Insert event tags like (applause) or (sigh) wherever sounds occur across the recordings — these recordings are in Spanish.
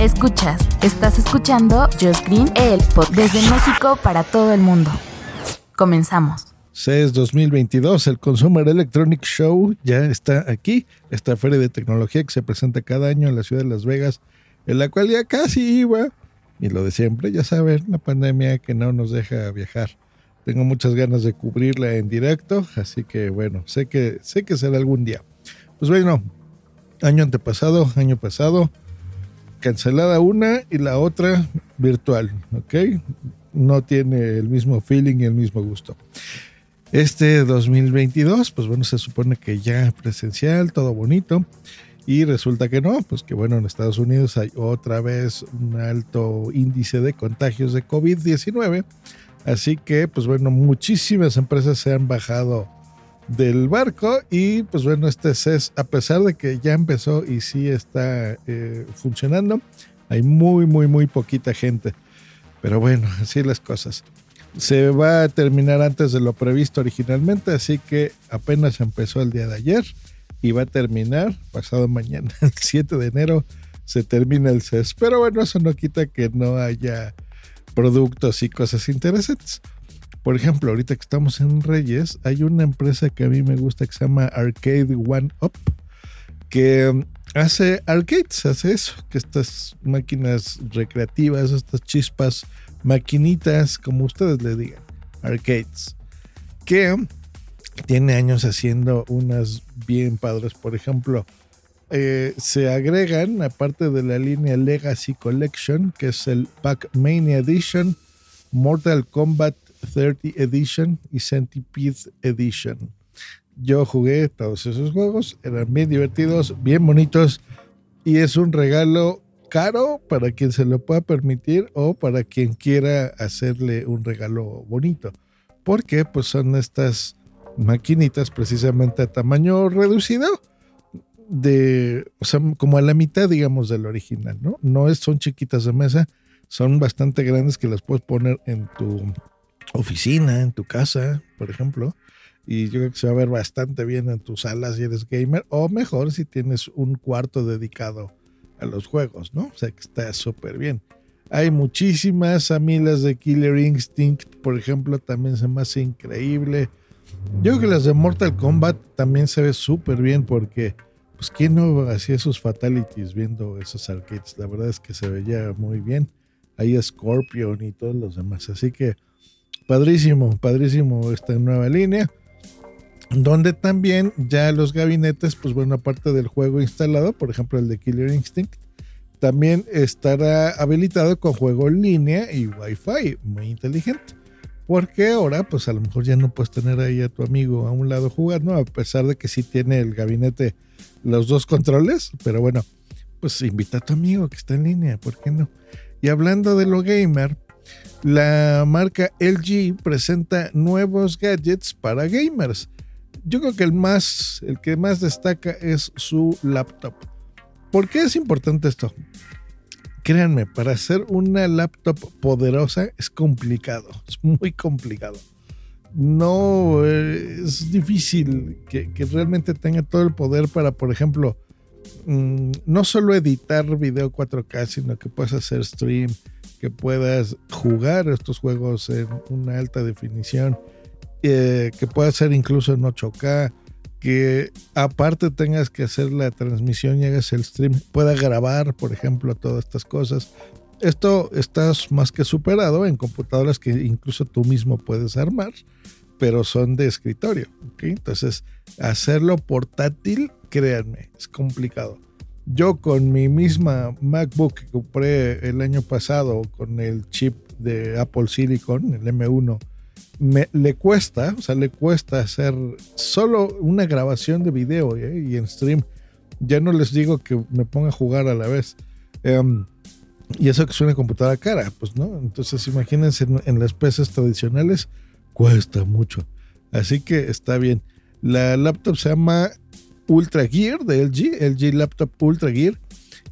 Escuchas, estás escuchando Just Green, el pod desde México para todo el mundo. Comenzamos. CES 2022, el Consumer Electronic Show ya está aquí, esta feria de tecnología que se presenta cada año en la ciudad de Las Vegas, en la cual ya casi iba, y lo de siempre, ya saben, la pandemia que no nos deja viajar. Tengo muchas ganas de cubrirla en directo, así que bueno, sé que, sé que será algún día. Pues bueno, año antepasado, año pasado, cancelada una y la otra virtual, ¿ok? No tiene el mismo feeling y el mismo gusto. Este 2022, pues bueno, se supone que ya presencial, todo bonito. Y resulta que no, pues que bueno, en Estados Unidos hay otra vez un alto índice de contagios de COVID-19. Así que, pues bueno, muchísimas empresas se han bajado del barco y pues bueno, este CES, a pesar de que ya empezó y sí está eh, funcionando, hay muy, muy, muy poquita gente. Pero bueno, así las cosas. Se va a terminar antes de lo previsto originalmente, así que apenas empezó el día de ayer y va a terminar pasado mañana, (laughs) el 7 de enero, se termina el CES. Pero bueno, eso no quita que no haya productos y cosas interesantes. Por ejemplo, ahorita que estamos en Reyes, hay una empresa que a mí me gusta que se llama Arcade One Up, que hace arcades, hace eso, que estas máquinas recreativas, estas chispas, maquinitas, como ustedes le digan, arcades, que tiene años haciendo unas bien padres. Por ejemplo, eh, se agregan, aparte de la línea Legacy Collection, que es el Pac-Mania Edition, Mortal Kombat 30 Edition y Centipede Edition. Yo jugué todos esos juegos, eran bien divertidos, bien bonitos y es un regalo caro para quien se lo pueda permitir o para quien quiera hacerle un regalo bonito. Porque pues son estas maquinitas precisamente a tamaño reducido de, o sea, como a la mitad, digamos, del original, ¿no? No son chiquitas de mesa, son bastante grandes que las puedes poner en tu oficina, en tu casa, por ejemplo. Y yo creo que se va a ver bastante bien en tus salas si eres gamer, o mejor si tienes un cuarto dedicado a los juegos, ¿no? O sea que está súper bien. Hay muchísimas amilas de Killer Instinct, por ejemplo, también se me hace increíble. Yo creo que las de Mortal Kombat también se ve súper bien porque, pues, ¿quién no hacía sus fatalities viendo esos arcades? La verdad es que se veía muy bien. Ahí Scorpion y todos los demás. Así que, padrísimo, padrísimo esta nueva línea. Donde también ya los gabinetes, pues bueno, aparte del juego instalado, por ejemplo el de Killer Instinct, también estará habilitado con juego en línea y Wi-Fi, muy inteligente. Porque ahora, pues a lo mejor ya no puedes tener ahí a tu amigo a un lado jugando, a pesar de que sí tiene el gabinete los dos controles. Pero bueno, pues invita a tu amigo que está en línea, ¿por qué no? Y hablando de lo gamer, la marca LG presenta nuevos gadgets para gamers. Yo creo que el más, el que más destaca es su laptop. ¿Por qué es importante esto? Créanme, para hacer una laptop poderosa es complicado, (laughs) es muy complicado. No es difícil que, realmente tenga todo el poder para, por ejemplo, mm, no solo editar video 4K, sino que puedas hacer stream, que puedas jugar estos juegos en una alta definición, eh, que puedas hacer incluso en 8K, que aparte tengas que hacer la transmisión y hagas el stream, pueda grabar, por ejemplo, todas estas cosas. Esto estás más que superado en computadoras que incluso tú mismo puedes armar, pero son de escritorio. Entonces, hacerlo portátil, créanme, es complicado. Yo con mi misma MacBook que compré el año pasado con el chip de Apple Silicon, el M1, me, le cuesta, o sea, le cuesta hacer solo una grabación de video ¿eh? y en stream. Ya no les digo que me ponga a jugar a la vez. Em, y eso que es una computadora cara, pues no. Entonces imagínense en, en las PCs tradicionales cuesta mucho. Así que está bien. La laptop se llama Ultra Gear de LG, LG Laptop Ultra Gear.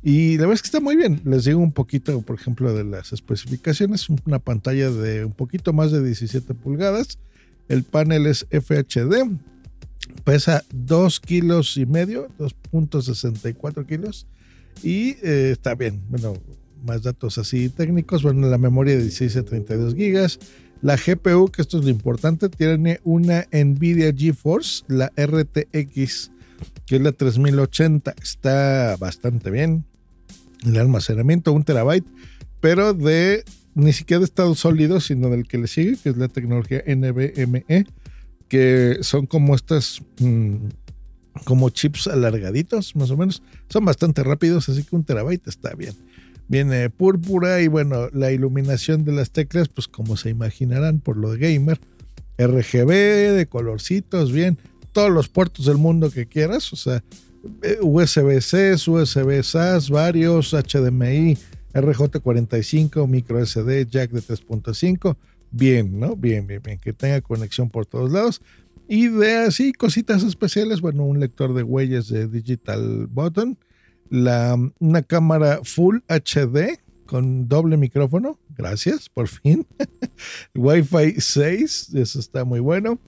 Y la verdad es que está muy bien. Les digo un poquito, por ejemplo, de las especificaciones. Una pantalla de un poquito más de 17 pulgadas. El panel es FHD. Pesa 2 kilos y medio, 2.64 kilos. Y eh, está bien. Bueno, más datos así técnicos. Bueno, la memoria de 16 a 32 gigas. La GPU, que esto es lo importante, tiene una Nvidia GeForce, la RTX, que es la 3080. Está bastante bien. El almacenamiento, un terabyte, pero de ni siquiera de estado sólido, sino del que le sigue, que es la tecnología NVMe, que son como estas, mmm, como chips alargaditos, más o menos. Son bastante rápidos, así que un terabyte está bien viene púrpura y bueno, la iluminación de las teclas, pues como se imaginarán por lo de gamer, RGB, de colorcitos, bien, todos los puertos del mundo que quieras, o sea, USB-C, USB SAS, varios, HDMI, RJ45, micro SD, jack de 3.5, bien, ¿no? Bien, bien, bien, que tenga conexión por todos lados. Y de así cositas especiales, bueno, un lector de huellas de Digital Button, la, una cámara Full HD con doble micrófono. Gracias, por fin. (laughs) Wi-Fi 6, eso está muy bueno.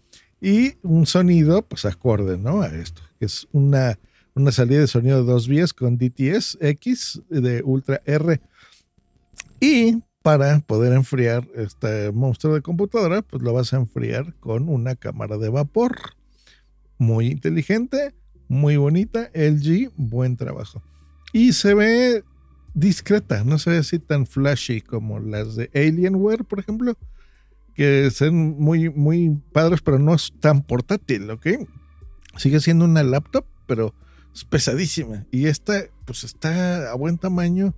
Y un sonido, pues acorde, ¿no? A esto, que es una, una salida de sonido de dos vías con DTS X de Ultra R. Y para poder enfriar este monstruo de computadora, pues lo vas a enfriar con una cámara de vapor. Muy inteligente, muy bonita. LG, buen trabajo. Y se ve discreta, no se ve así tan flashy como las de Alienware, por ejemplo, que son muy, muy padres, pero no es tan portátil, ¿ok? Sigue siendo una laptop, pero es pesadísima. Y esta, pues está a buen tamaño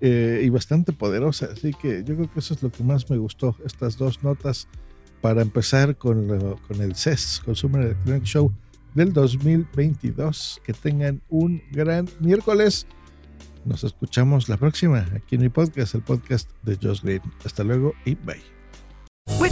eh, y bastante poderosa. Así que yo creo que eso es lo que más me gustó, estas dos notas para empezar con, lo, con el CES, Consumer Electronic Show del 2022. Que tengan un gran miércoles. Nos escuchamos la próxima aquí en mi podcast, el podcast de Josh Green. Hasta luego y bye.